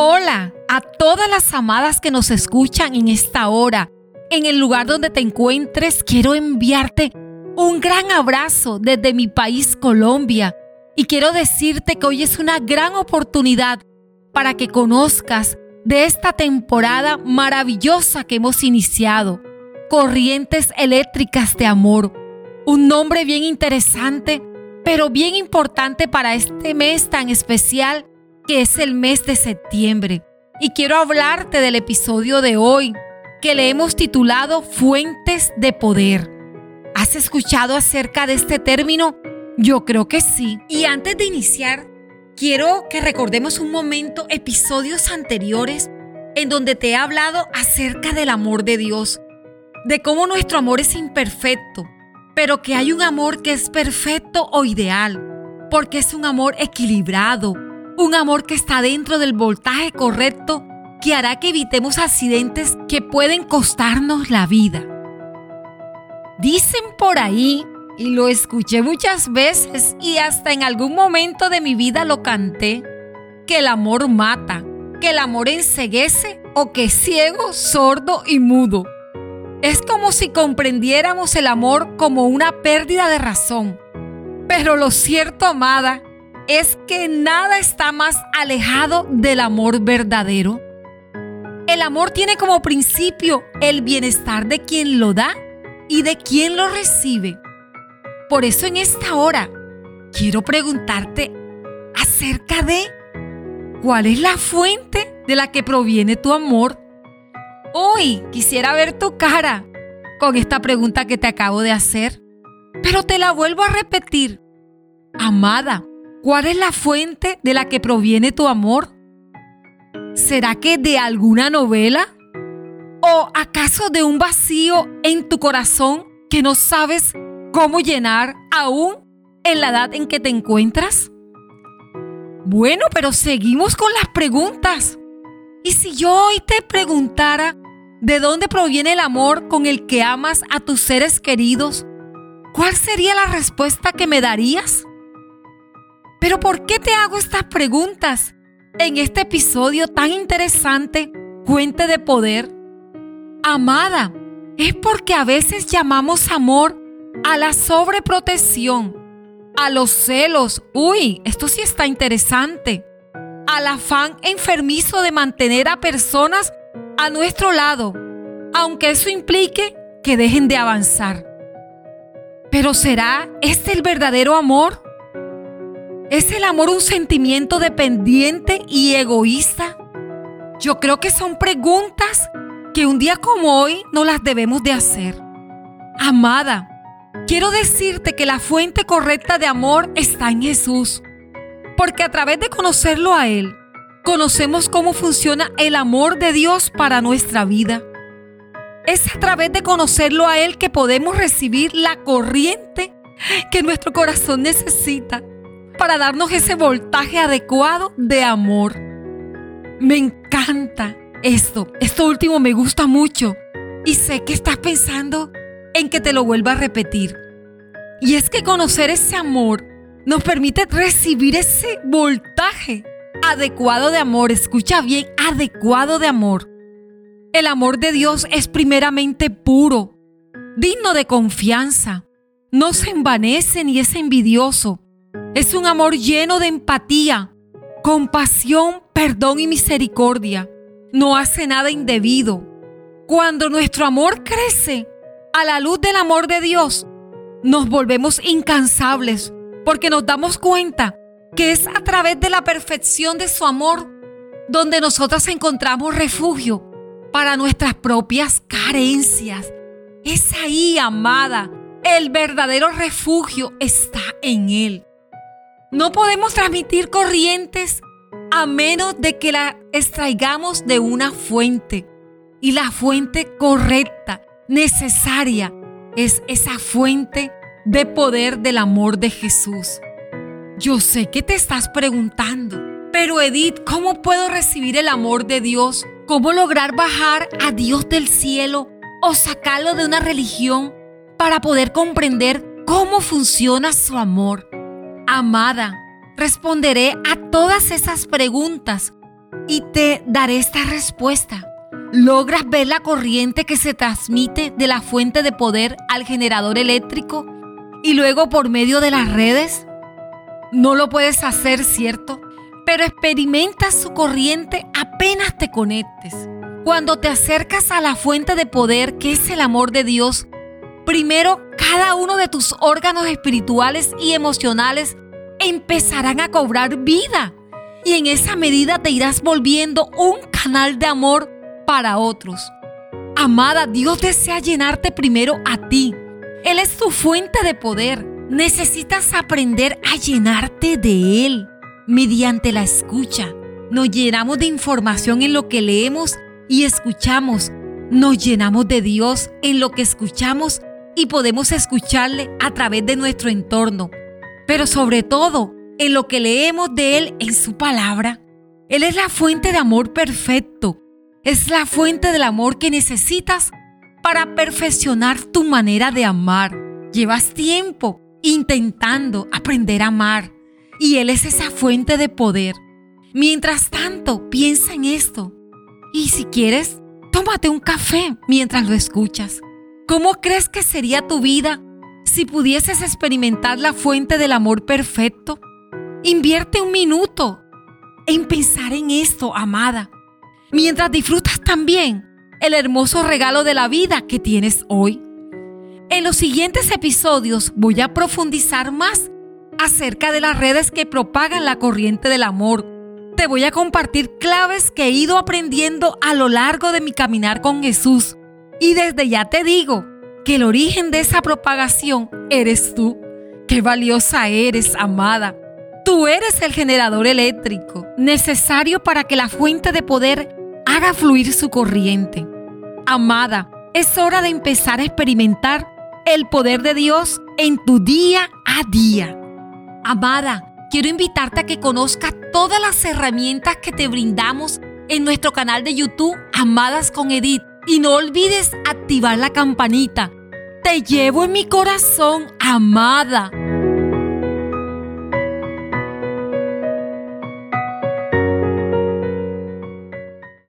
Hola a todas las amadas que nos escuchan en esta hora. En el lugar donde te encuentres, quiero enviarte un gran abrazo desde mi país Colombia. Y quiero decirte que hoy es una gran oportunidad para que conozcas de esta temporada maravillosa que hemos iniciado. Corrientes eléctricas de amor. Un nombre bien interesante, pero bien importante para este mes tan especial que es el mes de septiembre. Y quiero hablarte del episodio de hoy, que le hemos titulado Fuentes de Poder. ¿Has escuchado acerca de este término? Yo creo que sí. Y antes de iniciar, quiero que recordemos un momento, episodios anteriores, en donde te he hablado acerca del amor de Dios, de cómo nuestro amor es imperfecto, pero que hay un amor que es perfecto o ideal, porque es un amor equilibrado, un amor que está dentro del voltaje correcto que hará que evitemos accidentes que pueden costarnos la vida. Dicen por ahí, y lo escuché muchas veces y hasta en algún momento de mi vida lo canté, que el amor mata, que el amor enseguece o que ciego, sordo y mudo. Es como si comprendiéramos el amor como una pérdida de razón. Pero lo cierto, amada, es que nada está más alejado del amor verdadero. El amor tiene como principio el bienestar de quien lo da y de quien lo recibe. Por eso en esta hora quiero preguntarte acerca de cuál es la fuente de la que proviene tu amor. Hoy quisiera ver tu cara con esta pregunta que te acabo de hacer, pero te la vuelvo a repetir. Amada, ¿Cuál es la fuente de la que proviene tu amor? ¿Será que de alguna novela? ¿O acaso de un vacío en tu corazón que no sabes cómo llenar aún en la edad en que te encuentras? Bueno, pero seguimos con las preguntas. ¿Y si yo hoy te preguntara de dónde proviene el amor con el que amas a tus seres queridos? ¿Cuál sería la respuesta que me darías? Pero ¿por qué te hago estas preguntas en este episodio tan interesante, Cuente de Poder? Amada, es porque a veces llamamos amor a la sobreprotección, a los celos, uy, esto sí está interesante, al afán enfermizo de mantener a personas a nuestro lado, aunque eso implique que dejen de avanzar. Pero ¿será este el verdadero amor? ¿Es el amor un sentimiento dependiente y egoísta? Yo creo que son preguntas que un día como hoy no las debemos de hacer. Amada, quiero decirte que la fuente correcta de amor está en Jesús, porque a través de conocerlo a Él, conocemos cómo funciona el amor de Dios para nuestra vida. Es a través de conocerlo a Él que podemos recibir la corriente que nuestro corazón necesita para darnos ese voltaje adecuado de amor. Me encanta esto. Esto último me gusta mucho. Y sé que estás pensando en que te lo vuelva a repetir. Y es que conocer ese amor nos permite recibir ese voltaje adecuado de amor. Escucha bien, adecuado de amor. El amor de Dios es primeramente puro, digno de confianza. No se envanece ni es envidioso es un amor lleno de empatía, compasión, perdón y misericordia. No hace nada indebido. Cuando nuestro amor crece a la luz del amor de Dios, nos volvemos incansables porque nos damos cuenta que es a través de la perfección de su amor donde nosotras encontramos refugio para nuestras propias carencias. Es ahí, amada, el verdadero refugio está en Él. No podemos transmitir corrientes a menos de que la extraigamos de una fuente. Y la fuente correcta, necesaria, es esa fuente de poder del amor de Jesús. Yo sé que te estás preguntando, pero Edith, ¿cómo puedo recibir el amor de Dios? ¿Cómo lograr bajar a Dios del cielo o sacarlo de una religión para poder comprender cómo funciona su amor? Amada, responderé a todas esas preguntas y te daré esta respuesta. ¿Logras ver la corriente que se transmite de la fuente de poder al generador eléctrico y luego por medio de las redes? No lo puedes hacer, ¿cierto? Pero experimentas su corriente apenas te conectes. Cuando te acercas a la fuente de poder que es el amor de Dios, primero cada uno de tus órganos espirituales y emocionales empezarán a cobrar vida. Y en esa medida te irás volviendo un canal de amor para otros. Amada, Dios desea llenarte primero a ti. Él es tu fuente de poder. Necesitas aprender a llenarte de Él mediante la escucha. Nos llenamos de información en lo que leemos y escuchamos. Nos llenamos de Dios en lo que escuchamos y podemos escucharle a través de nuestro entorno. Pero sobre todo, en lo que leemos de Él en su palabra. Él es la fuente de amor perfecto es la fuente del amor que necesitas para perfeccionar tu manera de amar. Llevas tiempo intentando aprender a amar y Él es esa fuente de poder. Mientras tanto, piensa en esto. Y si quieres, tómate un café mientras lo escuchas. ¿Cómo crees que sería tu vida si pudieses experimentar la fuente del amor perfecto? Invierte un minuto en pensar en esto, amada mientras disfrutas también el hermoso regalo de la vida que tienes hoy. En los siguientes episodios voy a profundizar más acerca de las redes que propagan la corriente del amor. Te voy a compartir claves que he ido aprendiendo a lo largo de mi caminar con Jesús. Y desde ya te digo que el origen de esa propagación eres tú. Qué valiosa eres, amada. Tú eres el generador eléctrico necesario para que la fuente de poder haga fluir su corriente. Amada, es hora de empezar a experimentar el poder de Dios en tu día a día. Amada, quiero invitarte a que conozcas todas las herramientas que te brindamos en nuestro canal de YouTube Amadas con Edith. Y no olvides activar la campanita. Te llevo en mi corazón, amada.